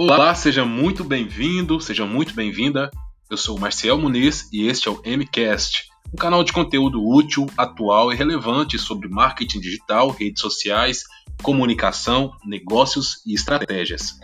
Olá, seja muito bem-vindo, seja muito bem-vinda. Eu sou o Marcel Muniz e este é o MCast, um canal de conteúdo útil, atual e relevante sobre marketing digital, redes sociais, comunicação, negócios e estratégias.